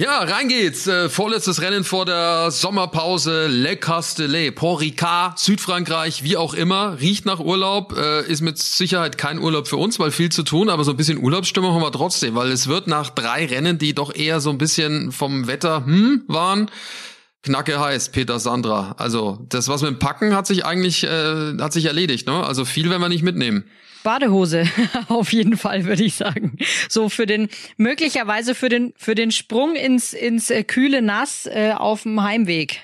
Ja, rein geht's. Äh, vorletztes Rennen vor der Sommerpause. Le Castellet, Port Ricard, Südfrankreich, wie auch immer. Riecht nach Urlaub. Äh, ist mit Sicherheit kein Urlaub für uns, weil viel zu tun. Aber so ein bisschen Urlaubsstimmung haben wir trotzdem, weil es wird nach drei Rennen, die doch eher so ein bisschen vom Wetter hm waren, knacke heiß, Peter Sandra. Also das, was wir Packen, hat sich eigentlich äh, hat sich erledigt. Ne? Also viel werden wir nicht mitnehmen. Badehose, auf jeden Fall, würde ich sagen. So für den, möglicherweise für den, für den Sprung ins, ins äh, kühle Nass äh, auf dem Heimweg.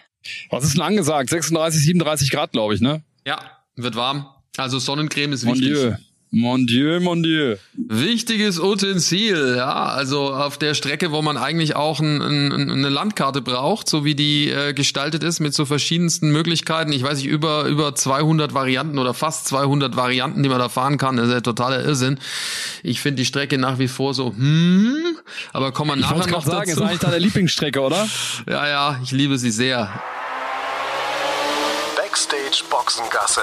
Was ist denn angesagt? 36, 37 Grad, glaube ich, ne? Ja, wird warm. Also Sonnencreme ist wichtig. Mon Dieu. Mon Dieu, mon Dieu. Wichtiges Utensil, ja. Also auf der Strecke, wo man eigentlich auch ein, ein, eine Landkarte braucht, so wie die äh, gestaltet ist, mit so verschiedensten Möglichkeiten. Ich weiß nicht, über, über 200 Varianten oder fast 200 Varianten, die man da fahren kann. Das ist ja totaler Irrsinn. Ich finde die Strecke nach wie vor so, hm, aber kommen wir nachher noch sagen, dazu. ist eigentlich deine Lieblingsstrecke, oder? Ja, ja, ich liebe sie sehr. Backstage Boxengasse.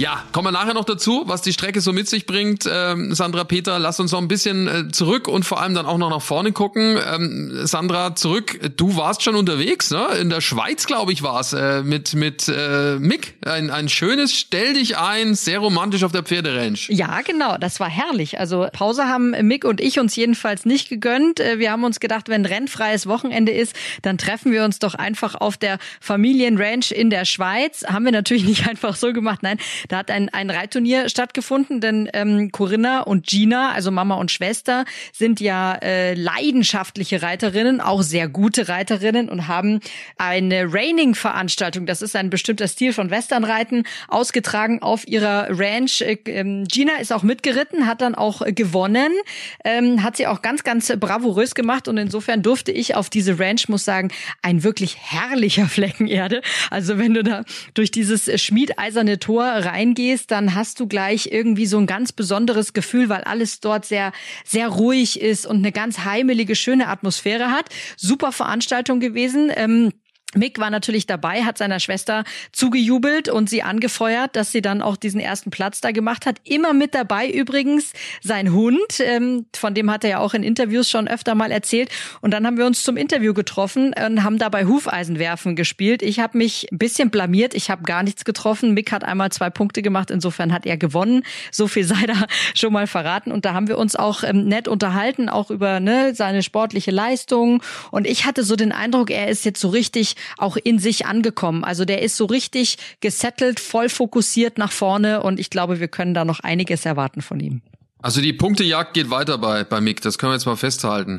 Ja, kommen wir nachher noch dazu, was die Strecke so mit sich bringt. Ähm, Sandra, Peter, lass uns noch ein bisschen äh, zurück und vor allem dann auch noch nach vorne gucken. Ähm, Sandra, zurück, du warst schon unterwegs, ne? In der Schweiz, glaube ich, war es, äh, mit, mit äh, Mick. Ein, ein schönes Stell dich ein, sehr romantisch auf der Pferderange. Ja, genau, das war herrlich. Also Pause haben Mick und ich uns jedenfalls nicht gegönnt. Äh, wir haben uns gedacht, wenn rennfreies Wochenende ist, dann treffen wir uns doch einfach auf der Familienranch in der Schweiz. Haben wir natürlich nicht einfach so gemacht, nein. Da hat ein, ein Reitturnier stattgefunden, denn ähm, Corinna und Gina, also Mama und Schwester, sind ja äh, leidenschaftliche Reiterinnen, auch sehr gute Reiterinnen und haben eine Raining-Veranstaltung, das ist ein bestimmter Stil von Westernreiten, ausgetragen auf ihrer Ranch. Äh, ähm, Gina ist auch mitgeritten, hat dann auch äh, gewonnen, ähm, hat sie auch ganz, ganz bravourös gemacht und insofern durfte ich auf diese Ranch, muss sagen, ein wirklich herrlicher Flecken Erde. Also wenn du da durch dieses schmiedeiserne Tor reingehst, dann hast du gleich irgendwie so ein ganz besonderes Gefühl, weil alles dort sehr, sehr ruhig ist und eine ganz heimelige, schöne Atmosphäre hat. Super Veranstaltung gewesen. Ähm, Mick war natürlich dabei, hat seiner Schwester zugejubelt und sie angefeuert, dass sie dann auch diesen ersten Platz da gemacht hat. Immer mit dabei übrigens sein Hund, ähm, von dem hat er ja auch in Interviews schon öfter mal erzählt. Und dann haben wir uns zum Interview getroffen und haben dabei Hufeisenwerfen gespielt. Ich habe mich ein bisschen blamiert, ich habe gar nichts getroffen. Mick hat einmal zwei Punkte gemacht, insofern hat er gewonnen. So viel sei da schon mal verraten. Und da haben wir uns auch ähm, nett unterhalten, auch über ne, seine sportliche Leistung. Und ich hatte so den Eindruck, er ist jetzt so richtig auch in sich angekommen. Also der ist so richtig gesettelt, voll fokussiert nach vorne und ich glaube, wir können da noch einiges erwarten von ihm. Also die Punktejagd geht weiter bei, bei Mick, das können wir jetzt mal festhalten.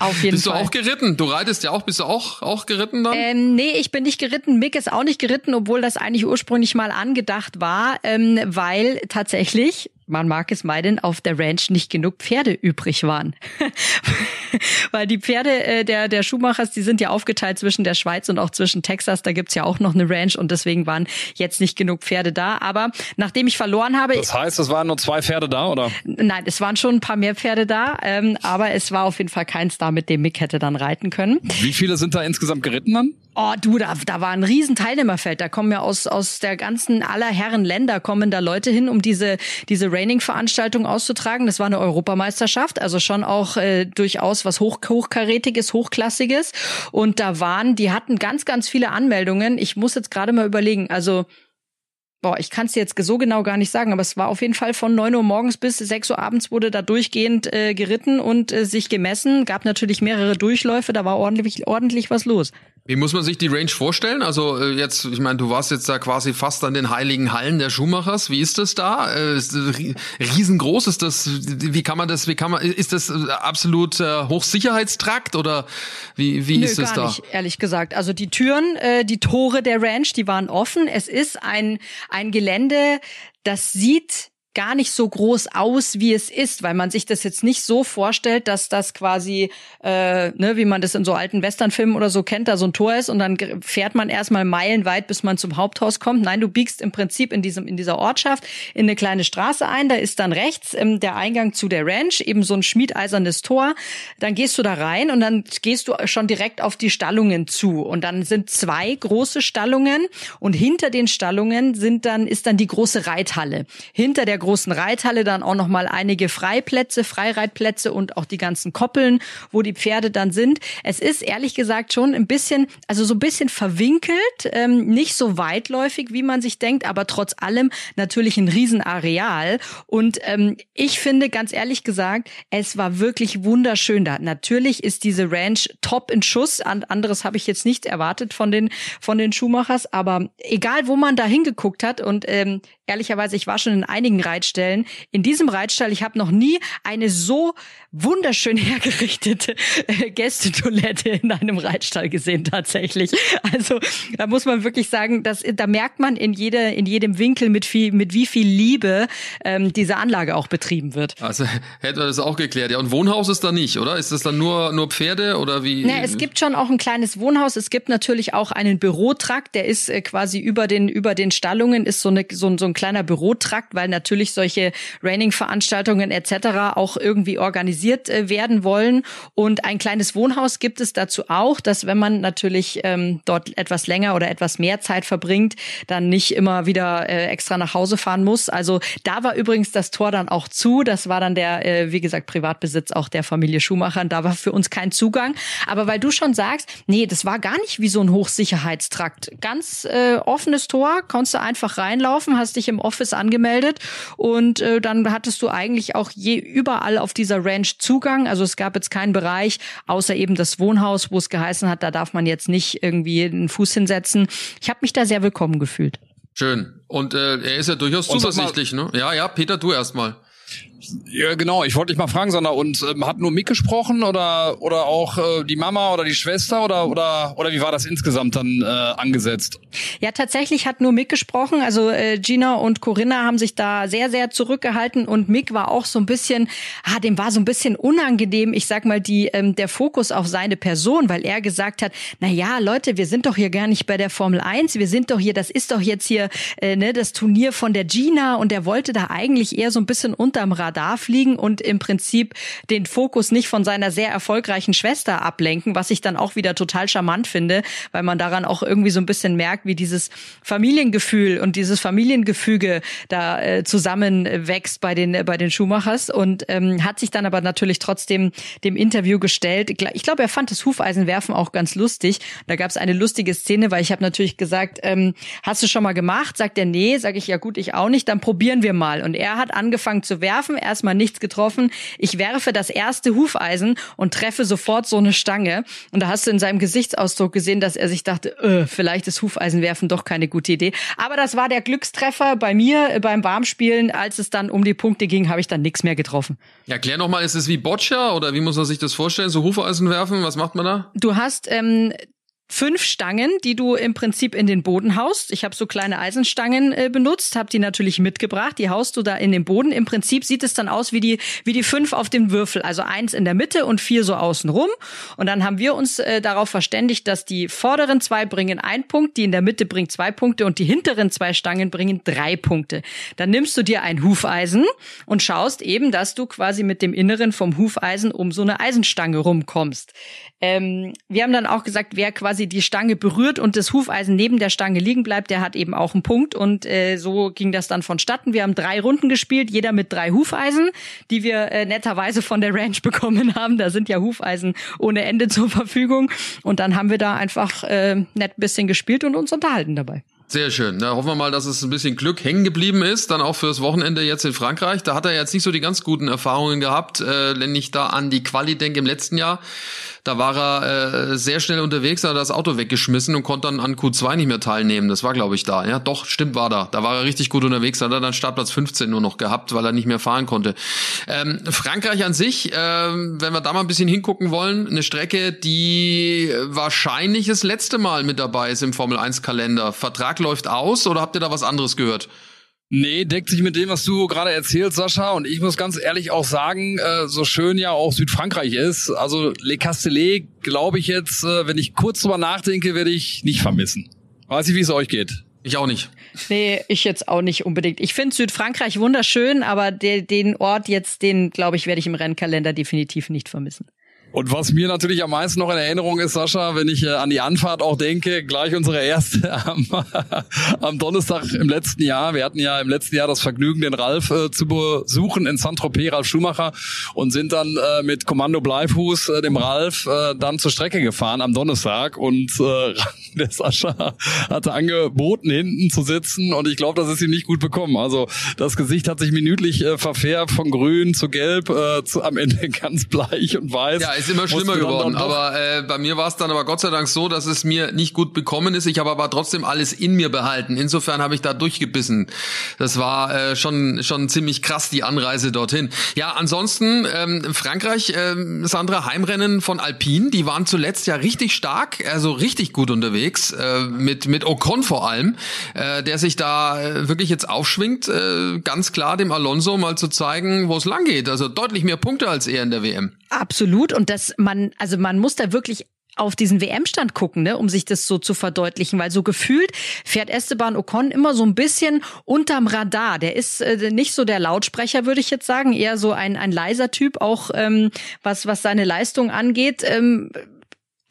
Auf jeden bist Fall. du auch geritten? Du reitest ja auch, bist du auch, auch geritten dann? Ähm, nee, ich bin nicht geritten. Mick ist auch nicht geritten, obwohl das eigentlich ursprünglich mal angedacht war, ähm, weil tatsächlich, man mag es meinen, auf der Ranch nicht genug Pferde übrig waren. weil die Pferde äh, der, der Schuhmachers, die sind ja aufgeteilt zwischen der Schweiz und auch zwischen Texas. Da gibt's ja auch noch eine Ranch und deswegen waren jetzt nicht genug Pferde da. Aber nachdem ich verloren habe. Das heißt, es waren nur zwei Pferde da, oder? Nein, es waren schon ein paar mehr Pferde da, ähm, aber es war auf jeden Fall keins da, mit dem Mick hätte dann reiten können. Wie viele sind da insgesamt geritten dann? Oh, du, da, da war ein riesen Teilnehmerfeld. Da kommen ja aus, aus der ganzen aller Herren Länder kommen da Leute hin, um diese, diese Raining-Veranstaltung auszutragen. Das war eine Europameisterschaft, also schon auch äh, durchaus was hoch, hochkarätiges, hochklassiges. Und da waren, die hatten ganz, ganz viele Anmeldungen. Ich muss jetzt gerade mal überlegen, also Boah, ich kann es jetzt so genau gar nicht sagen, aber es war auf jeden Fall von neun Uhr morgens bis sechs Uhr abends wurde da durchgehend äh, geritten und äh, sich gemessen. Gab natürlich mehrere Durchläufe, da war ordentlich, ordentlich was los. Wie muss man sich die Range vorstellen? Also äh, jetzt, ich meine, du warst jetzt da quasi fast an den heiligen Hallen der Schuhmachers. Wie ist das da? Äh, ist das riesengroß? Ist das? Wie kann man das? Wie kann man? Ist das absolut äh, Hochsicherheitstrakt oder wie wie Nö, ist das gar da? Nicht, ehrlich gesagt. Also die Türen, äh, die Tore der Ranch, die waren offen. Es ist ein ein Gelände, das sieht gar nicht so groß aus, wie es ist, weil man sich das jetzt nicht so vorstellt, dass das quasi, äh, ne, wie man das in so alten Westernfilmen oder so kennt, da so ein Tor ist und dann fährt man erstmal meilenweit, bis man zum Haupthaus kommt. Nein, du biegst im Prinzip in diesem in dieser Ortschaft in eine kleine Straße ein. Da ist dann rechts ähm, der Eingang zu der Ranch, eben so ein schmiedeisernes Tor. Dann gehst du da rein und dann gehst du schon direkt auf die Stallungen zu. Und dann sind zwei große Stallungen und hinter den Stallungen sind dann ist dann die große Reithalle. Hinter der großen Reithalle dann auch noch mal einige Freiplätze, Freireitplätze und auch die ganzen Koppeln, wo die Pferde dann sind. Es ist ehrlich gesagt schon ein bisschen, also so ein bisschen verwinkelt, ähm, nicht so weitläufig, wie man sich denkt, aber trotz allem natürlich ein Riesenareal. Und ähm, ich finde, ganz ehrlich gesagt, es war wirklich wunderschön da. Natürlich ist diese Ranch top in Schuss. Anderes habe ich jetzt nicht erwartet von den von den Schuhmachers, aber egal, wo man da hingeguckt hat und ähm, ehrlicherweise, ich war schon in einigen Reitstellen. In diesem Reitstall, ich habe noch nie eine so wunderschön hergerichtete äh, Gästetoilette in einem Reitstall gesehen tatsächlich. Also da muss man wirklich sagen, dass da merkt man in jeder in jedem Winkel mit viel mit wie viel Liebe ähm, diese Anlage auch betrieben wird. Also hätten wir das auch geklärt. Ja und Wohnhaus ist da nicht, oder? Ist das dann nur nur Pferde oder wie? Na, es gibt schon auch ein kleines Wohnhaus. Es gibt natürlich auch einen Bürotrakt, der ist äh, quasi über den über den Stallungen ist so eine so, so ein kleiner Bürotrakt, weil natürlich solche Raining-Veranstaltungen etc. auch irgendwie organisiert äh, werden wollen. Und ein kleines Wohnhaus gibt es dazu auch, dass wenn man natürlich ähm, dort etwas länger oder etwas mehr Zeit verbringt, dann nicht immer wieder äh, extra nach Hause fahren muss. Also da war übrigens das Tor dann auch zu. Das war dann der, äh, wie gesagt, Privatbesitz auch der Familie Schumacher. Da war für uns kein Zugang. Aber weil du schon sagst, nee, das war gar nicht wie so ein Hochsicherheitstrakt. Ganz äh, offenes Tor, konntest du einfach reinlaufen, hast dich im Office angemeldet und äh, dann hattest du eigentlich auch je überall auf dieser Ranch Zugang. Also es gab jetzt keinen Bereich, außer eben das Wohnhaus, wo es geheißen hat, da darf man jetzt nicht irgendwie einen Fuß hinsetzen. Ich habe mich da sehr willkommen gefühlt. Schön. Und äh, er ist ja durchaus zuversichtlich, ne? Ja, ja, Peter, du erstmal. Ja, genau. Ich wollte dich mal fragen, Sandra, und ähm, hat nur Mick gesprochen oder oder auch äh, die Mama oder die Schwester oder oder oder wie war das insgesamt dann äh, angesetzt? Ja, tatsächlich hat nur Mick gesprochen. Also äh, Gina und Corinna haben sich da sehr sehr zurückgehalten und Mick war auch so ein bisschen, ah, dem war so ein bisschen unangenehm. Ich sag mal die ähm, der Fokus auf seine Person, weil er gesagt hat, na ja, Leute, wir sind doch hier gar nicht bei der Formel 1, wir sind doch hier, das ist doch jetzt hier äh, ne das Turnier von der Gina und er wollte da eigentlich eher so ein bisschen unterm Radar Radar fliegen und im Prinzip den Fokus nicht von seiner sehr erfolgreichen Schwester ablenken, was ich dann auch wieder total charmant finde, weil man daran auch irgendwie so ein bisschen merkt, wie dieses Familiengefühl und dieses Familiengefüge da äh, zusammenwächst bei den bei den Schumachers und ähm, hat sich dann aber natürlich trotzdem dem Interview gestellt. Ich glaube, er fand das Hufeisenwerfen auch ganz lustig. Da gab es eine lustige Szene, weil ich habe natürlich gesagt, ähm, hast du schon mal gemacht? Sagt er, nee. Sag ich, ja gut, ich auch nicht. Dann probieren wir mal. Und er hat angefangen zu werfen erstmal nichts getroffen. Ich werfe das erste Hufeisen und treffe sofort so eine Stange. Und da hast du in seinem Gesichtsausdruck gesehen, dass er sich dachte, öh, vielleicht ist Hufeisenwerfen doch keine gute Idee. Aber das war der Glückstreffer bei mir äh, beim Warmspielen. Als es dann um die Punkte ging, habe ich dann nichts mehr getroffen. Ja, klär noch mal, ist es wie Boccia oder wie muss man sich das vorstellen? So Hufeisen werfen, was macht man da? Du hast ähm, fünf Stangen, die du im Prinzip in den Boden haust. Ich habe so kleine Eisenstangen äh, benutzt, habe die natürlich mitgebracht. Die haust du da in den Boden. Im Prinzip sieht es dann aus wie die wie die fünf auf dem Würfel, also eins in der Mitte und vier so außen rum. Und dann haben wir uns äh, darauf verständigt, dass die vorderen zwei bringen ein Punkt, die in der Mitte bringt zwei Punkte und die hinteren zwei Stangen bringen drei Punkte. Dann nimmst du dir ein Hufeisen und schaust eben, dass du quasi mit dem Inneren vom Hufeisen um so eine Eisenstange rumkommst. Ähm, wir haben dann auch gesagt, wer quasi die Stange berührt und das Hufeisen neben der Stange liegen bleibt, der hat eben auch einen Punkt. Und äh, so ging das dann vonstatten. Wir haben drei Runden gespielt, jeder mit drei Hufeisen, die wir äh, netterweise von der Ranch bekommen haben. Da sind ja Hufeisen ohne Ende zur Verfügung. Und dann haben wir da einfach äh, nett bisschen gespielt und uns unterhalten dabei. Sehr schön. Da hoffen wir mal, dass es ein bisschen Glück hängen geblieben ist, dann auch fürs Wochenende jetzt in Frankreich. Da hat er jetzt nicht so die ganz guten Erfahrungen gehabt, äh, wenn ich da an die Quali denke im letzten Jahr. Da war er äh, sehr schnell unterwegs, hat das Auto weggeschmissen und konnte dann an Q2 nicht mehr teilnehmen. Das war, glaube ich, da. Ja, doch, stimmt, war da. Da war er richtig gut unterwegs, hat er dann Startplatz 15 nur noch gehabt, weil er nicht mehr fahren konnte. Ähm, Frankreich an sich, ähm, wenn wir da mal ein bisschen hingucken wollen, eine Strecke, die wahrscheinlich das letzte Mal mit dabei ist im Formel 1 Kalender. Vertrag läuft aus oder habt ihr da was anderes gehört? Nee, deckt sich mit dem, was du gerade erzählst, Sascha. Und ich muss ganz ehrlich auch sagen, äh, so schön ja auch Südfrankreich ist, also Le Castellet, glaube ich jetzt, äh, wenn ich kurz drüber nachdenke, werde ich nicht vermissen. Weiß ich, wie es euch geht. Ich auch nicht. Nee, ich jetzt auch nicht unbedingt. Ich finde Südfrankreich wunderschön, aber de den Ort jetzt, den, glaube ich, werde ich im Rennkalender definitiv nicht vermissen. Und was mir natürlich am meisten noch in Erinnerung ist, Sascha, wenn ich äh, an die Anfahrt auch denke, gleich unsere erste am, am Donnerstag im letzten Jahr. Wir hatten ja im letzten Jahr das Vergnügen, den Ralf äh, zu besuchen in Saint-Tropez, Ralf Schumacher, und sind dann äh, mit Kommando Bleifuß, äh, dem Ralf, äh, dann zur Strecke gefahren am Donnerstag. Und äh, der Sascha hatte angeboten, hinten zu sitzen. Und ich glaube, das ist ihm nicht gut bekommen. Also das Gesicht hat sich minütlich verfärbt von grün zu gelb, zu, am Ende ganz bleich und weiß. Ja, ist immer schlimmer geworden. Aber äh, bei mir war es dann aber Gott sei Dank so, dass es mir nicht gut bekommen ist. Ich habe aber trotzdem alles in mir behalten. Insofern habe ich da durchgebissen. Das war äh, schon schon ziemlich krass die Anreise dorthin. Ja, ansonsten ähm, Frankreich, ähm, Sandra Heimrennen von Alpine, die waren zuletzt ja richtig stark, also richtig gut unterwegs äh, mit mit Ocon vor allem, äh, der sich da äh, wirklich jetzt aufschwingt, äh, ganz klar dem Alonso mal zu zeigen, wo es lang geht. Also deutlich mehr Punkte als er in der WM. Absolut. Und das man, also man muss da wirklich auf diesen WM-Stand gucken, ne, um sich das so zu verdeutlichen, weil so gefühlt fährt Esteban Ocon immer so ein bisschen unterm Radar. Der ist äh, nicht so der Lautsprecher, würde ich jetzt sagen, eher so ein ein leiser Typ, auch ähm, was was seine Leistung angeht. Ähm,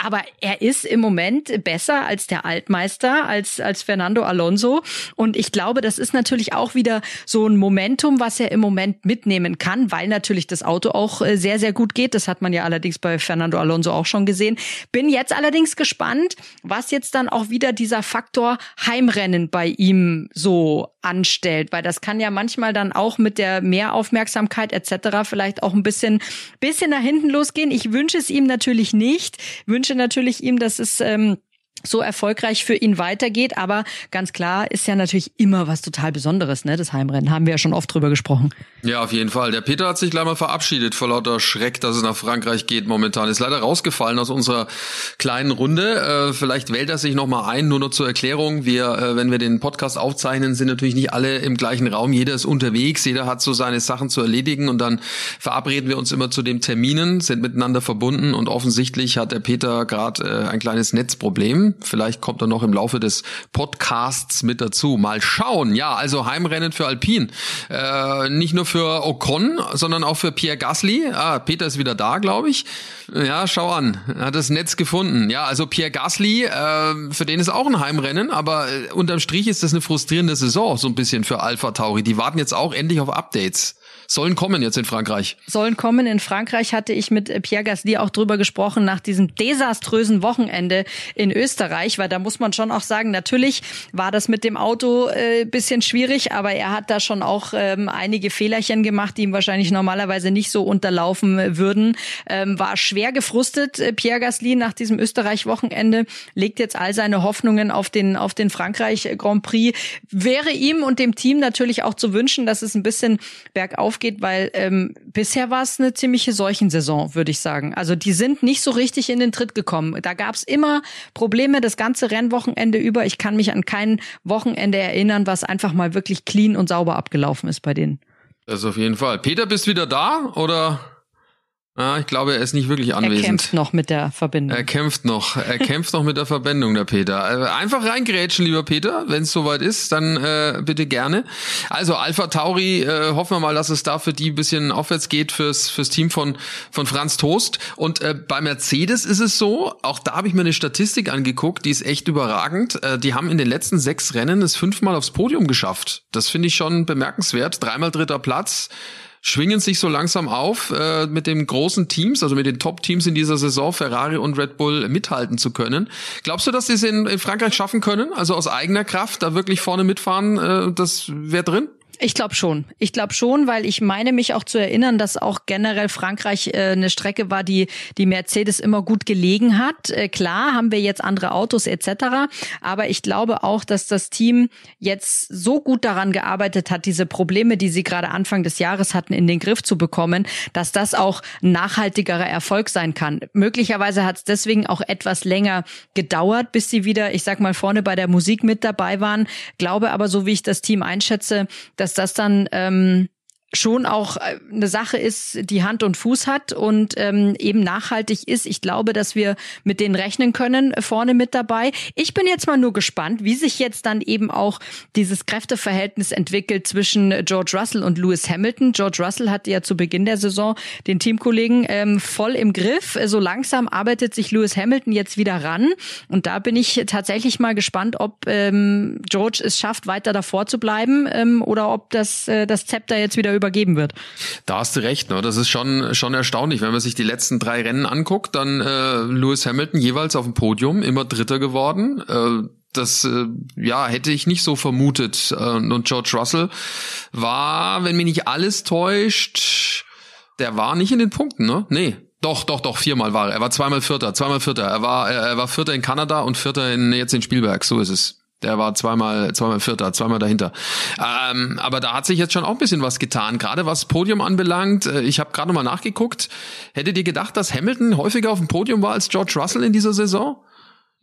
aber er ist im Moment besser als der Altmeister, als, als Fernando Alonso. Und ich glaube, das ist natürlich auch wieder so ein Momentum, was er im Moment mitnehmen kann, weil natürlich das Auto auch äh, sehr, sehr gut geht. Das hat man ja allerdings bei Fernando Alonso auch schon gesehen. Bin jetzt allerdings gespannt, was jetzt dann auch wieder dieser Faktor Heimrennen bei ihm so anstellt, weil das kann ja manchmal dann auch mit der Mehraufmerksamkeit etc. vielleicht auch ein bisschen, bisschen nach hinten losgehen. Ich wünsche es ihm natürlich nicht. Wünsche natürlich ihm, dass es ähm, so erfolgreich für ihn weitergeht. Aber ganz klar ist ja natürlich immer was total Besonderes, ne? Das Heimrennen. Haben wir ja schon oft drüber gesprochen. Ja, auf jeden Fall. Der Peter hat sich gleich mal verabschiedet vor lauter Schreck, dass es nach Frankreich geht momentan. Ist leider rausgefallen aus unserer kleinen Runde. Äh, vielleicht wählt er sich nochmal ein, nur noch zur Erklärung. Wir, äh, wenn wir den Podcast aufzeichnen, sind natürlich nicht alle im gleichen Raum. Jeder ist unterwegs, jeder hat so seine Sachen zu erledigen und dann verabreden wir uns immer zu den Terminen, sind miteinander verbunden und offensichtlich hat der Peter gerade äh, ein kleines Netzproblem. Vielleicht kommt er noch im Laufe des Podcasts mit dazu. Mal schauen. Ja, also Heimrennen für Alpine. Äh, nicht nur für Ocon, sondern auch für Pierre Gasly. Ah, Peter ist wieder da, glaube ich. Ja, schau an. Er hat das Netz gefunden. Ja, also Pierre Gasly, äh, für den ist auch ein Heimrennen, aber äh, unterm Strich ist das eine frustrierende Saison, so ein bisschen für Alpha Tauri. Die warten jetzt auch endlich auf Updates sollen kommen jetzt in Frankreich. Sollen kommen. In Frankreich hatte ich mit Pierre Gasly auch drüber gesprochen nach diesem desaströsen Wochenende in Österreich, weil da muss man schon auch sagen, natürlich war das mit dem Auto äh, bisschen schwierig, aber er hat da schon auch ähm, einige Fehlerchen gemacht, die ihm wahrscheinlich normalerweise nicht so unterlaufen würden. Ähm, war schwer gefrustet, äh, Pierre Gasly nach diesem Österreich-Wochenende, legt jetzt all seine Hoffnungen auf den, auf den Frankreich Grand Prix. Wäre ihm und dem Team natürlich auch zu wünschen, dass es ein bisschen bergauf aufgeht, weil ähm, bisher war es eine ziemliche Seuchensaison, würde ich sagen. Also die sind nicht so richtig in den Tritt gekommen. Da gab es immer Probleme das ganze Rennwochenende über. Ich kann mich an kein Wochenende erinnern, was einfach mal wirklich clean und sauber abgelaufen ist bei denen. Das auf jeden Fall. Peter, bist wieder da oder? Ah, ich glaube, er ist nicht wirklich anwesend. Er kämpft noch mit der Verbindung. Er kämpft noch. Er kämpft noch mit der Verbindung, der Peter. Äh, einfach reingrätschen, lieber Peter. Wenn es soweit ist, dann äh, bitte gerne. Also Alpha Tauri, äh, hoffen wir mal, dass es da für die ein bisschen aufwärts geht fürs, fürs Team von, von Franz Toast. Und äh, bei Mercedes ist es so, auch da habe ich mir eine Statistik angeguckt, die ist echt überragend. Äh, die haben in den letzten sechs Rennen es fünfmal aufs Podium geschafft. Das finde ich schon bemerkenswert. Dreimal dritter Platz schwingen sich so langsam auf, äh, mit den großen Teams, also mit den Top-Teams in dieser Saison, Ferrari und Red Bull, mithalten zu können. Glaubst du, dass sie es in, in Frankreich schaffen können? Also aus eigener Kraft da wirklich vorne mitfahren, äh, das wäre drin? Ich glaube schon. Ich glaube schon, weil ich meine mich auch zu erinnern, dass auch generell Frankreich äh, eine Strecke war, die die Mercedes immer gut gelegen hat. Äh, klar haben wir jetzt andere Autos etc. Aber ich glaube auch, dass das Team jetzt so gut daran gearbeitet hat, diese Probleme, die sie gerade Anfang des Jahres hatten, in den Griff zu bekommen, dass das auch nachhaltigerer Erfolg sein kann. Möglicherweise hat es deswegen auch etwas länger gedauert, bis sie wieder, ich sag mal, vorne bei der Musik mit dabei waren. Glaube aber, so wie ich das Team einschätze, dass das dann ähm, schon auch äh, eine Sache ist, die Hand und Fuß hat und ähm, eben nachhaltig ist. Ich glaube, dass wir mit denen rechnen können, äh, vorne mit dabei. Ich bin jetzt mal nur gespannt, wie sich jetzt dann eben auch dieses Kräfteverhältnis entwickelt zwischen George Russell und Lewis Hamilton. George Russell hatte ja zu Beginn der Saison den Teamkollegen ähm, voll im Griff. So langsam arbeitet sich Lewis Hamilton jetzt wieder ran. Und da bin ich tatsächlich mal gespannt, ob ähm, George es schafft, weiter davor zu bleiben ähm, oder ob das, äh, das Zepter jetzt wieder über übergeben wird. Da hast du recht, ne? Das ist schon, schon erstaunlich. Wenn man sich die letzten drei Rennen anguckt, dann äh, Lewis Hamilton jeweils auf dem Podium, immer Dritter geworden. Äh, das äh, ja hätte ich nicht so vermutet. Äh, und George Russell war, wenn mich nicht alles täuscht, der war nicht in den Punkten, ne? Nee. Doch, doch, doch, viermal war er. Er war zweimal Vierter, zweimal Vierter. Er war, er war Vierter in Kanada und Vierter in, jetzt in Spielberg. So ist es. Der war zweimal, zweimal Vierter, zweimal dahinter. Ähm, aber da hat sich jetzt schon auch ein bisschen was getan, gerade was Podium anbelangt. Äh, ich habe gerade mal nachgeguckt. Hättet ihr gedacht, dass Hamilton häufiger auf dem Podium war als George Russell in dieser Saison?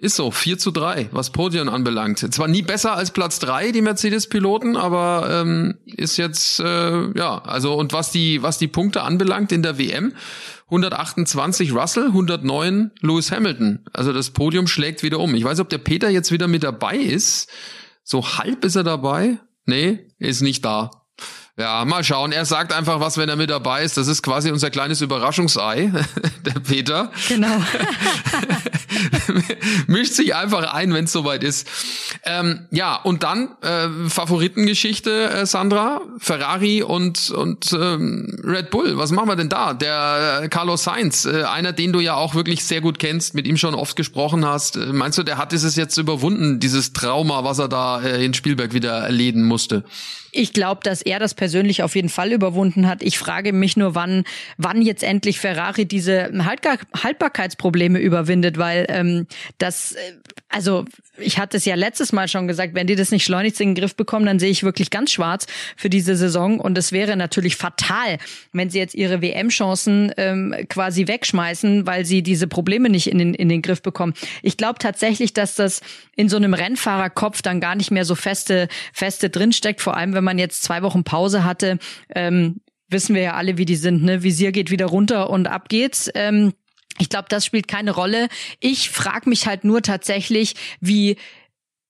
Ist so, 4 zu 3, was Podium anbelangt. Zwar nie besser als Platz 3, die Mercedes-Piloten, aber ähm, ist jetzt, äh, ja, also und was die, was die Punkte anbelangt in der WM, 128 Russell, 109 Lewis Hamilton. Also das Podium schlägt wieder um. Ich weiß, ob der Peter jetzt wieder mit dabei ist. So halb ist er dabei. Nee, ist nicht da. Ja, mal schauen. Er sagt einfach was, wenn er mit dabei ist. Das ist quasi unser kleines Überraschungsei, der Peter. Genau. Mischt sich einfach ein, wenn es soweit ist. Ähm, ja, und dann äh, Favoritengeschichte, äh, Sandra, Ferrari und und ähm, Red Bull. Was machen wir denn da? Der äh, Carlos Sainz, äh, einer, den du ja auch wirklich sehr gut kennst, mit ihm schon oft gesprochen hast. Äh, meinst du, der hat dieses jetzt überwunden, dieses Trauma, was er da äh, in Spielberg wieder erleden musste? Ich glaube, dass er das persönlich auf jeden Fall überwunden hat. Ich frage mich nur, wann, wann jetzt endlich Ferrari diese Haltbarkeitsprobleme überwindet, weil ähm, das, äh, also ich hatte es ja letztes Mal schon gesagt, wenn die das nicht schleunigst in den Griff bekommen, dann sehe ich wirklich ganz schwarz für diese Saison. Und es wäre natürlich fatal, wenn sie jetzt ihre WM-Chancen ähm, quasi wegschmeißen, weil sie diese Probleme nicht in den, in den Griff bekommen. Ich glaube tatsächlich, dass das in so einem Rennfahrerkopf dann gar nicht mehr so feste, feste drinsteckt, vor allem wenn man jetzt zwei Wochen Pause hatte. Ähm, wissen wir ja alle, wie die sind. Ne? Visier geht wieder runter und ab geht's. Ähm, ich glaube, das spielt keine Rolle. Ich frage mich halt nur tatsächlich, wie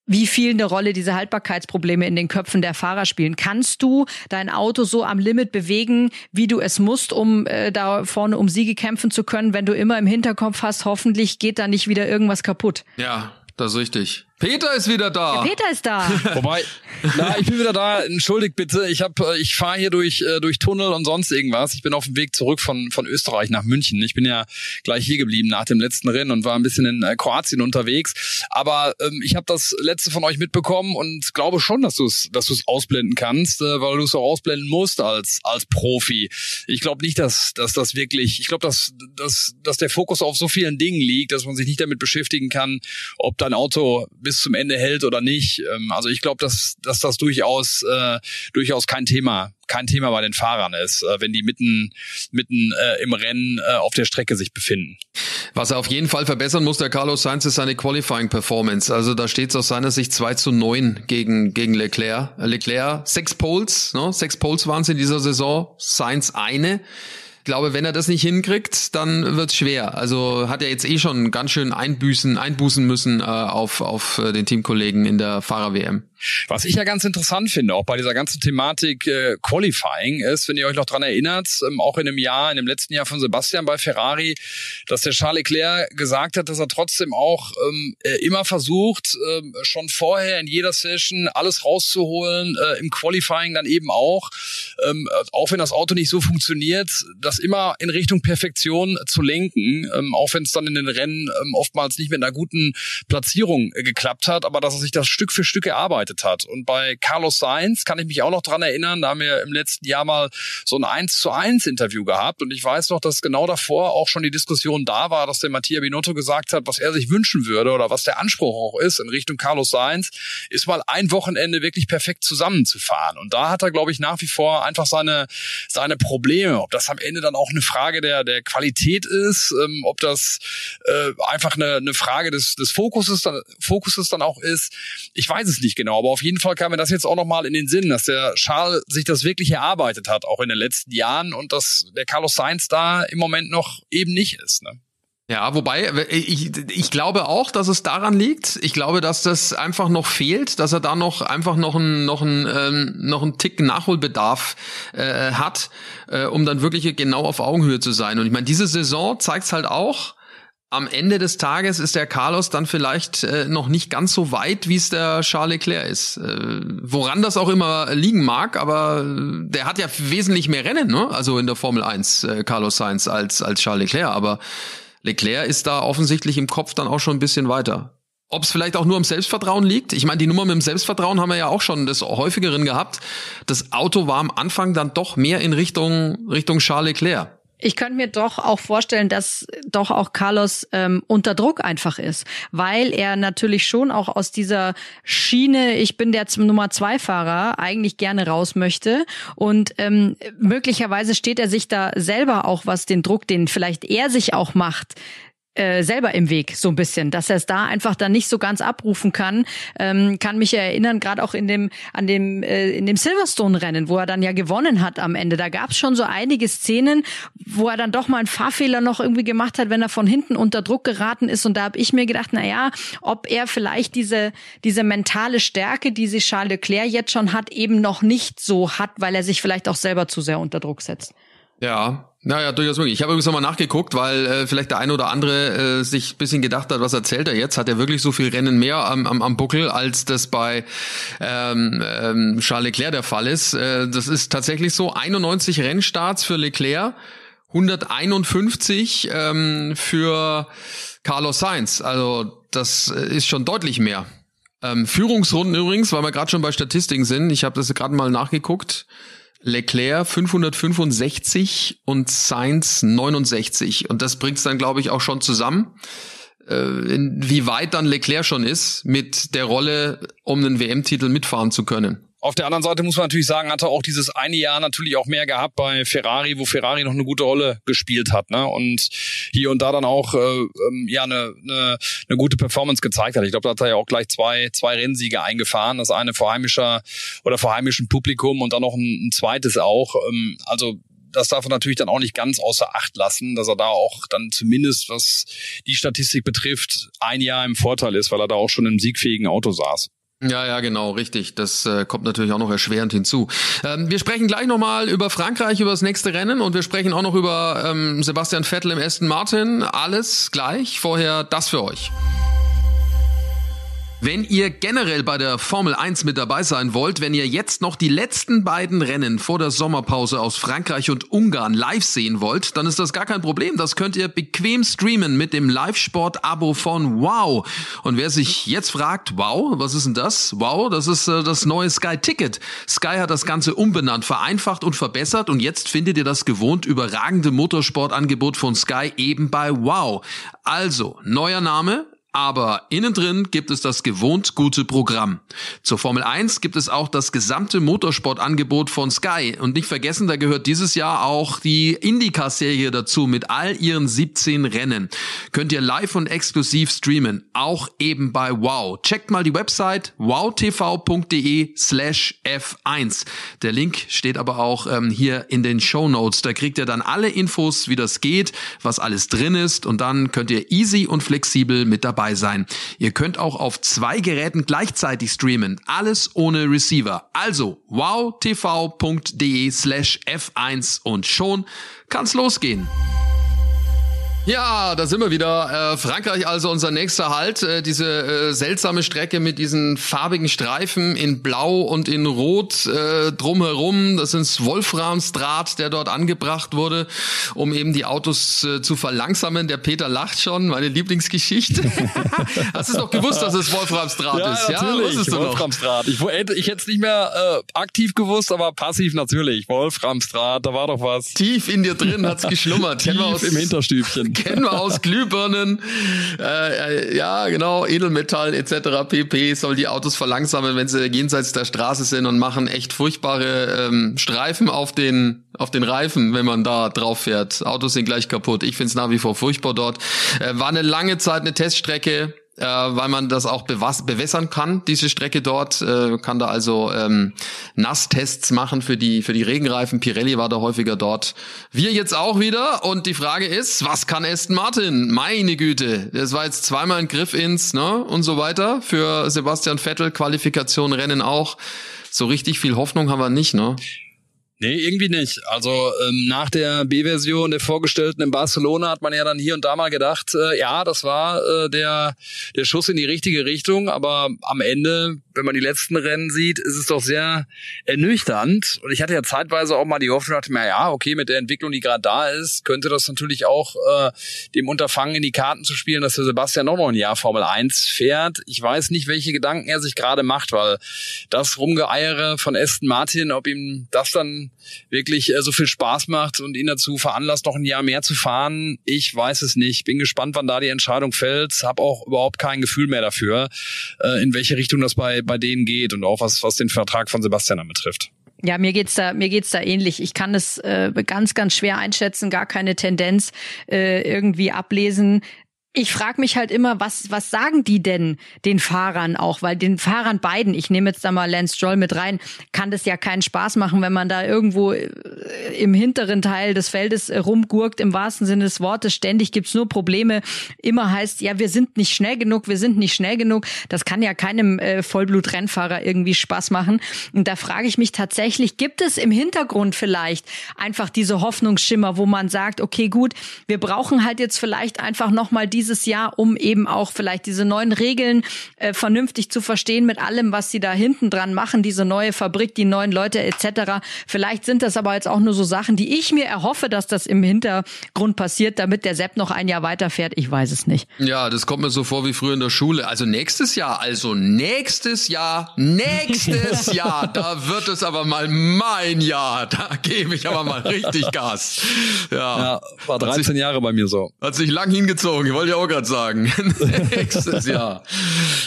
wie viel eine Rolle diese Haltbarkeitsprobleme in den Köpfen der Fahrer spielen. Kannst du dein Auto so am Limit bewegen, wie du es musst, um äh, da vorne um Siege kämpfen zu können, wenn du immer im Hinterkopf hast, hoffentlich geht da nicht wieder irgendwas kaputt? Ja, das ist richtig. Peter ist wieder da. Der Peter ist da. Wobei, na, ich bin wieder da. Entschuldigt bitte. Ich hab, äh, ich fahre hier durch äh, durch Tunnel und sonst irgendwas. Ich bin auf dem Weg zurück von von Österreich nach München. Ich bin ja gleich hier geblieben nach dem letzten Rennen und war ein bisschen in äh, Kroatien unterwegs. Aber ähm, ich habe das letzte von euch mitbekommen und glaube schon, dass du es dass du es ausblenden kannst, äh, weil du es auch ausblenden musst als als Profi. Ich glaube nicht, dass dass das wirklich. Ich glaube, dass dass dass der Fokus auf so vielen Dingen liegt, dass man sich nicht damit beschäftigen kann, ob dein Auto bis zum Ende hält oder nicht. Ähm, also ich glaube, dass, dass das durchaus, äh, durchaus kein Thema, kein Thema bei den Fahrern ist, äh, wenn die mitten, mitten äh, im Rennen äh, auf der Strecke sich befinden. Was er auf jeden Fall verbessern muss, der Carlos Sainz, ist seine Qualifying Performance. Also da steht es aus seiner Sicht 2 zu 9 gegen, gegen Leclerc. Leclerc, sechs Poles, ne? sechs Poles waren es in dieser Saison, Sainz eine. Ich glaube, wenn er das nicht hinkriegt, dann wird's schwer. Also hat er jetzt eh schon ganz schön einbüßen, einbußen müssen äh, auf, auf äh, den Teamkollegen in der Fahrer-WM. Was ich ja ganz interessant finde, auch bei dieser ganzen Thematik äh, Qualifying, ist, wenn ihr euch noch dran erinnert, ähm, auch in dem Jahr, in dem letzten Jahr von Sebastian bei Ferrari, dass der Charles Leclerc gesagt hat, dass er trotzdem auch ähm, äh, immer versucht, äh, schon vorher in jeder Session alles rauszuholen, äh, im Qualifying dann eben auch, ähm, auch wenn das Auto nicht so funktioniert, das immer in Richtung Perfektion zu lenken, ähm, auch wenn es dann in den Rennen ähm, oftmals nicht mit einer guten Platzierung äh, geklappt hat, aber dass er sich das Stück für Stück erarbeitet gearbeitet hat. Und bei Carlos Sainz kann ich mich auch noch dran erinnern, da haben wir im letzten Jahr mal so ein 1 zu 1 Interview gehabt. Und ich weiß noch, dass genau davor auch schon die Diskussion da war, dass der Mattia Binotto gesagt hat, was er sich wünschen würde oder was der Anspruch auch ist in Richtung Carlos Sainz, ist mal ein Wochenende wirklich perfekt zusammenzufahren. Und da hat er, glaube ich, nach wie vor einfach seine, seine Probleme. Ob das am Ende dann auch eine Frage der, der Qualität ist, ähm, ob das äh, einfach eine, eine Frage des, des Fokuses, dann, Fokuses dann auch ist. Ich weiß es nicht genau, aber auf jeden Fall kam mir das jetzt auch nochmal in den Sinn, dass der Charles sich das wirklich erarbeitet hat, auch in den letzten Jahren und dass der Carlos Sainz da im Moment noch eben nicht ist. Ne? Ja, wobei ich, ich glaube auch, dass es daran liegt. Ich glaube, dass das einfach noch fehlt, dass er da noch einfach noch ein noch ein ähm, noch ein Tick Nachholbedarf äh, hat, äh, um dann wirklich genau auf Augenhöhe zu sein. Und ich meine, diese Saison zeigt's halt auch. Am Ende des Tages ist der Carlos dann vielleicht äh, noch nicht ganz so weit, wie es der Charles Leclerc ist. Äh, woran das auch immer liegen mag, aber der hat ja wesentlich mehr Rennen, ne? Also in der Formel 1, äh, Carlos Sainz, als, als Charles Leclerc. Aber Leclerc ist da offensichtlich im Kopf dann auch schon ein bisschen weiter. Ob es vielleicht auch nur am Selbstvertrauen liegt? Ich meine, die Nummer mit dem Selbstvertrauen haben wir ja auch schon des häufigeren gehabt. Das Auto war am Anfang dann doch mehr in Richtung, Richtung Charles Leclerc. Ich könnte mir doch auch vorstellen, dass doch auch Carlos ähm, unter Druck einfach ist, weil er natürlich schon auch aus dieser Schiene, ich bin der Nummer zwei Fahrer, eigentlich gerne raus möchte. Und ähm, möglicherweise steht er sich da selber auch, was den Druck, den vielleicht er sich auch macht, äh, selber im Weg so ein bisschen, dass er es da einfach dann nicht so ganz abrufen kann. Ähm, kann mich erinnern, gerade auch in dem an dem äh, in dem Silverstone-Rennen, wo er dann ja gewonnen hat am Ende. Da gab es schon so einige Szenen, wo er dann doch mal einen Fahrfehler noch irgendwie gemacht hat, wenn er von hinten unter Druck geraten ist. Und da habe ich mir gedacht, na ja, ob er vielleicht diese diese mentale Stärke, die sich Charles Leclerc jetzt schon hat, eben noch nicht so hat, weil er sich vielleicht auch selber zu sehr unter Druck setzt. Ja, naja, durchaus möglich. Ich habe übrigens nochmal nachgeguckt, weil äh, vielleicht der eine oder andere äh, sich bisschen gedacht hat, was erzählt er jetzt? Hat er wirklich so viel Rennen mehr am, am, am Buckel, als das bei ähm, ähm, Charles Leclerc der Fall ist? Äh, das ist tatsächlich so. 91 Rennstarts für Leclerc, 151 ähm, für Carlos Sainz. Also das ist schon deutlich mehr. Ähm, Führungsrunden übrigens, weil wir gerade schon bei Statistiken sind. Ich habe das gerade mal nachgeguckt. Leclerc 565 und Sainz 69. Und das bringt's dann, glaube ich, auch schon zusammen, äh, weit dann Leclerc schon ist mit der Rolle, um einen WM-Titel mitfahren zu können. Auf der anderen Seite muss man natürlich sagen, hat er auch dieses eine Jahr natürlich auch mehr gehabt bei Ferrari, wo Ferrari noch eine gute Rolle gespielt hat, ne? Und hier und da dann auch äh, ähm, ja eine, eine, eine gute Performance gezeigt hat. Ich glaube, da hat er ja auch gleich zwei zwei Rennsiege eingefahren. Das eine vor heimischer oder vor heimischem Publikum und dann noch ein, ein zweites auch. Ähm, also das darf er natürlich dann auch nicht ganz außer Acht lassen, dass er da auch dann zumindest, was die Statistik betrifft, ein Jahr im Vorteil ist, weil er da auch schon im siegfähigen Auto saß. Ja, ja, genau, richtig. Das äh, kommt natürlich auch noch erschwerend hinzu. Ähm, wir sprechen gleich nochmal über Frankreich, über das nächste Rennen und wir sprechen auch noch über ähm, Sebastian Vettel im Aston Martin. Alles gleich. Vorher das für euch. Wenn ihr generell bei der Formel 1 mit dabei sein wollt, wenn ihr jetzt noch die letzten beiden Rennen vor der Sommerpause aus Frankreich und Ungarn live sehen wollt, dann ist das gar kein Problem. Das könnt ihr bequem streamen mit dem Live-Sport-Abo von Wow. Und wer sich jetzt fragt, wow, was ist denn das? Wow, das ist äh, das neue Sky Ticket. Sky hat das Ganze umbenannt, vereinfacht und verbessert und jetzt findet ihr das gewohnt überragende Motorsportangebot von Sky eben bei Wow. Also, neuer Name, aber innen drin gibt es das gewohnt gute Programm. Zur Formel 1 gibt es auch das gesamte Motorsportangebot von Sky. Und nicht vergessen, da gehört dieses Jahr auch die IndyCar-Serie dazu mit all ihren 17 Rennen. Könnt ihr live und exklusiv streamen. Auch eben bei Wow. Checkt mal die Website wowtv.de slash F1. Der Link steht aber auch ähm, hier in den Show Notes. Da kriegt ihr dann alle Infos, wie das geht, was alles drin ist. Und dann könnt ihr easy und flexibel mit dabei dabei sein. Ihr könnt auch auf zwei Geräten gleichzeitig streamen. Alles ohne Receiver. Also wowtv.de slash F1 und schon kann's losgehen. Ja, da sind wir wieder. Äh, Frankreich also unser nächster Halt. Äh, diese äh, seltsame Strecke mit diesen farbigen Streifen in Blau und in Rot äh, drumherum. Das ist Wolframsdraht, der dort angebracht wurde, um eben die Autos äh, zu verlangsamen. Der Peter lacht schon, meine Lieblingsgeschichte. Hast du doch gewusst, dass es Wolframsdraht ja, ist? Natürlich. Ja, Wolframsdraht. Ich, hätte, ich hätte es nicht mehr äh, aktiv gewusst, aber passiv natürlich. Wolframsdraht, da war doch was. Tief in dir drin hat's geschlummert. Tief im Hinterstübchen. kennen wir aus Glühbirnen. Äh, äh, ja, genau, Edelmetall etc. pp. soll die Autos verlangsamen, wenn sie jenseits der Straße sind und machen echt furchtbare ähm, Streifen auf den auf den Reifen, wenn man da drauf fährt. Autos sind gleich kaputt. Ich find's nach wie vor furchtbar dort. Äh, war eine lange Zeit eine Teststrecke äh, weil man das auch bewässern kann, diese Strecke dort. Äh, kann da also ähm, Nasstests machen für die, für die Regenreifen. Pirelli war da häufiger dort. Wir jetzt auch wieder. Und die Frage ist, was kann Aston Martin? Meine Güte. Das war jetzt zweimal ein Griff ins, ne? Und so weiter. Für Sebastian Vettel, Qualifikation, Rennen auch. So richtig viel Hoffnung haben wir nicht, ne? Nee, irgendwie nicht. Also ähm, nach der B-Version der vorgestellten in Barcelona hat man ja dann hier und da mal gedacht, äh, ja, das war äh, der, der Schuss in die richtige Richtung, aber am Ende, wenn man die letzten Rennen sieht, ist es doch sehr ernüchternd. Und ich hatte ja zeitweise auch mal die Hoffnung, dachte mir, ja, okay, mit der Entwicklung, die gerade da ist, könnte das natürlich auch äh, dem Unterfangen in die Karten zu spielen, dass der Sebastian noch ein Jahr Formel 1 fährt. Ich weiß nicht, welche Gedanken er sich gerade macht, weil das Rumgeeiere von Aston Martin, ob ihm das dann wirklich äh, so viel Spaß macht und ihn dazu veranlasst, noch ein Jahr mehr zu fahren. Ich weiß es nicht. Bin gespannt, wann da die Entscheidung fällt. Hab auch überhaupt kein Gefühl mehr dafür, äh, in welche Richtung das bei, bei denen geht und auch was, was den Vertrag von Sebastian betrifft. Ja, mir geht's da, mir geht's da ähnlich. Ich kann es äh, ganz, ganz schwer einschätzen, gar keine Tendenz äh, irgendwie ablesen ich frage mich halt immer, was, was sagen die denn den Fahrern auch? Weil den Fahrern beiden, ich nehme jetzt da mal Lance Stroll mit rein, kann das ja keinen Spaß machen, wenn man da irgendwo äh, im hinteren Teil des Feldes äh, rumgurkt, im wahrsten Sinne des Wortes. Ständig gibt's nur Probleme. Immer heißt, ja, wir sind nicht schnell genug, wir sind nicht schnell genug. Das kann ja keinem äh, Vollblut-Rennfahrer irgendwie Spaß machen. Und da frage ich mich tatsächlich, gibt es im Hintergrund vielleicht einfach diese Hoffnungsschimmer, wo man sagt, okay, gut, wir brauchen halt jetzt vielleicht einfach nochmal die dieses Jahr, um eben auch vielleicht diese neuen Regeln äh, vernünftig zu verstehen mit allem, was sie da hinten dran machen, diese neue Fabrik, die neuen Leute etc. Vielleicht sind das aber jetzt auch nur so Sachen, die ich mir erhoffe, dass das im Hintergrund passiert, damit der Sepp noch ein Jahr weiterfährt. Ich weiß es nicht. Ja, das kommt mir so vor wie früher in der Schule. Also nächstes Jahr, also nächstes Jahr, nächstes Jahr, da wird es aber mal mein Jahr. Da gebe ich aber mal richtig Gas. Ja, ja war 13 sich, Jahre bei mir so. Hat sich lang hingezogen. Ich wollte ich auch gerade sagen. Nächstes Jahr.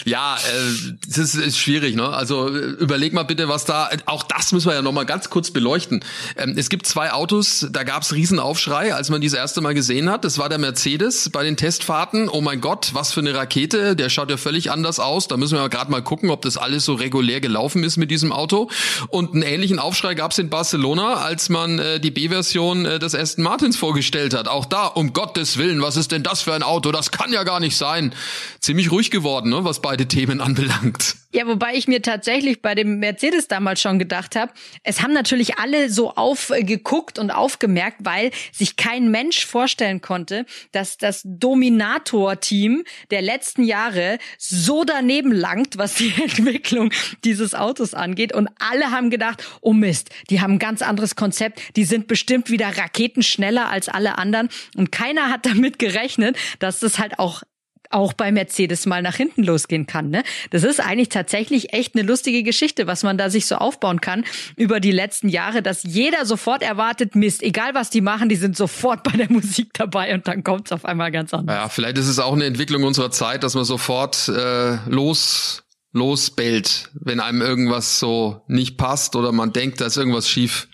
Ja, äh, das ist schwierig, ne? Also überleg mal bitte, was da. Auch das müssen wir ja noch mal ganz kurz beleuchten. Ähm, es gibt zwei Autos, da gab's Riesenaufschrei, als man die erste Mal gesehen hat. Das war der Mercedes bei den Testfahrten. Oh mein Gott, was für eine Rakete! Der schaut ja völlig anders aus. Da müssen wir ja gerade mal gucken, ob das alles so regulär gelaufen ist mit diesem Auto. Und einen ähnlichen Aufschrei gab's in Barcelona, als man äh, die B-Version äh, des Aston Martins vorgestellt hat. Auch da, um Gottes Willen, was ist denn das für ein Auto? Das kann ja gar nicht sein. Ziemlich ruhig geworden, ne, was beide Themen anbelangt. Ja, wobei ich mir tatsächlich bei dem Mercedes damals schon gedacht habe, es haben natürlich alle so aufgeguckt und aufgemerkt, weil sich kein Mensch vorstellen konnte, dass das Dominator-Team der letzten Jahre so daneben langt, was die Entwicklung dieses Autos angeht. Und alle haben gedacht, oh Mist, die haben ein ganz anderes Konzept, die sind bestimmt wieder raketenschneller als alle anderen. Und keiner hat damit gerechnet, dass das halt auch auch bei Mercedes mal nach hinten losgehen kann. Ne? Das ist eigentlich tatsächlich echt eine lustige Geschichte, was man da sich so aufbauen kann über die letzten Jahre, dass jeder sofort erwartet, Mist, egal was die machen, die sind sofort bei der Musik dabei und dann kommt es auf einmal ganz anders. Ja, vielleicht ist es auch eine Entwicklung unserer Zeit, dass man sofort äh, los losbellt, wenn einem irgendwas so nicht passt oder man denkt, da ist irgendwas schief.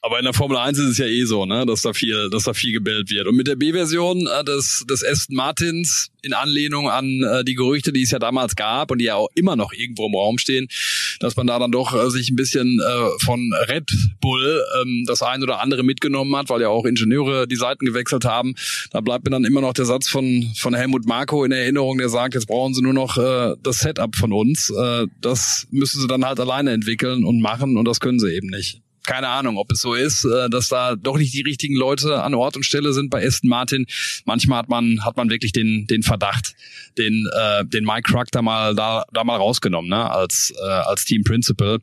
Aber in der Formel 1 ist es ja eh so, ne, dass da viel, dass da viel gebellt wird. Und mit der B-Version äh, des, des Aston Martins in Anlehnung an äh, die Gerüchte, die es ja damals gab und die ja auch immer noch irgendwo im Raum stehen, dass man da dann doch äh, sich ein bisschen äh, von Red Bull ähm, das ein oder andere mitgenommen hat, weil ja auch Ingenieure die Seiten gewechselt haben. Da bleibt mir dann immer noch der Satz von, von Helmut Marko in Erinnerung, der sagt, jetzt brauchen sie nur noch äh, das Setup von uns. Äh, das müssen sie dann halt alleine entwickeln und machen und das können sie eben nicht. Keine Ahnung, ob es so ist, äh, dass da doch nicht die richtigen Leute an Ort und Stelle sind bei Aston Martin. Manchmal hat man hat man wirklich den den Verdacht, den äh, den Mike Cruck da mal da da mal rausgenommen, ne, als äh, als Team Principal,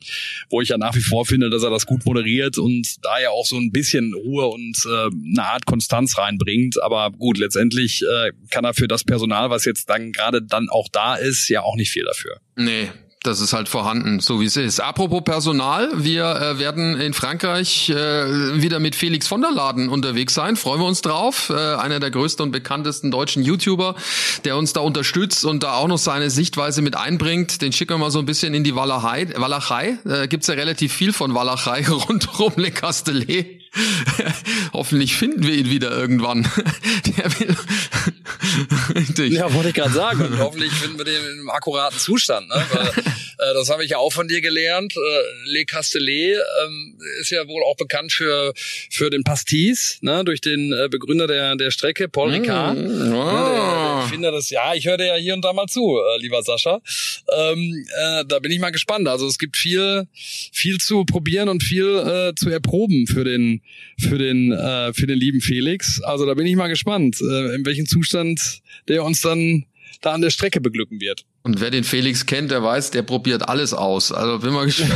wo ich ja nach wie vor finde, dass er das gut moderiert und da ja auch so ein bisschen Ruhe und äh, eine Art Konstanz reinbringt. Aber gut, letztendlich äh, kann er für das Personal, was jetzt dann gerade dann auch da ist, ja auch nicht viel dafür. Nee, das ist halt vorhanden, so wie es ist. Apropos Personal, wir äh, werden in Frankreich äh, wieder mit Felix von der Laden unterwegs sein. Freuen wir uns drauf. Äh, einer der größten und bekanntesten deutschen YouTuber, der uns da unterstützt und da auch noch seine Sichtweise mit einbringt. Den schicken wir mal so ein bisschen in die Walachei. Walachei. Äh, gibt's ja relativ viel von Walachei rundherum Le Castellet. Hoffentlich finden wir ihn wieder irgendwann. Der will ja, wollte ich gerade sagen. Und hoffentlich finden wir den im akkuraten Zustand. Ne? Weil, das habe ich ja auch von dir gelernt. Äh, Le Castellet ähm, ist ja wohl auch bekannt für für den Pastis, ne? durch den äh, Begründer der der Strecke, Paul Ricard. Mm, oh. der, der Finder des, ja, ich höre dir ja hier und da mal zu, äh, lieber Sascha. Ähm, äh, da bin ich mal gespannt. Also es gibt viel viel zu probieren und viel äh, zu erproben für den für den äh, für den lieben Felix. Also da bin ich mal gespannt, äh, in welchem Zustand der uns dann da an der Strecke beglücken wird. Und wer den Felix kennt, der weiß, der probiert alles aus. Also bin mal gespannt.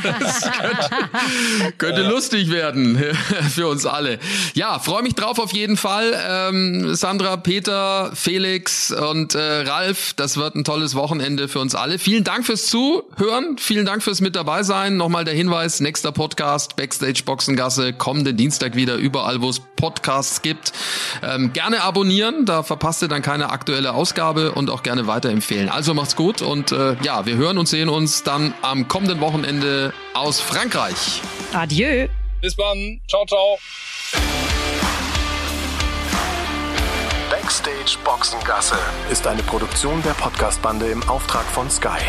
könnte, könnte ja. lustig werden für uns alle. Ja, freue mich drauf auf jeden Fall. Ähm, Sandra, Peter, Felix und äh, Ralf, das wird ein tolles Wochenende für uns alle. Vielen Dank fürs Zuhören. Vielen Dank fürs mit dabei sein. Nochmal der Hinweis, nächster Podcast, Backstage Boxengasse, kommenden Dienstag wieder überall, wo es Podcasts gibt. Ähm, gerne abonnieren, da verpasst ihr dann keine aktuelle Ausgabe und auch gerne weiterempfehlen. Also macht's gut und äh, ja, wir hören und sehen uns dann am kommenden Wochenende aus Frankreich. Adieu. Bis dann. Ciao, ciao. Backstage Boxengasse ist eine Produktion der Podcastbande im Auftrag von Sky.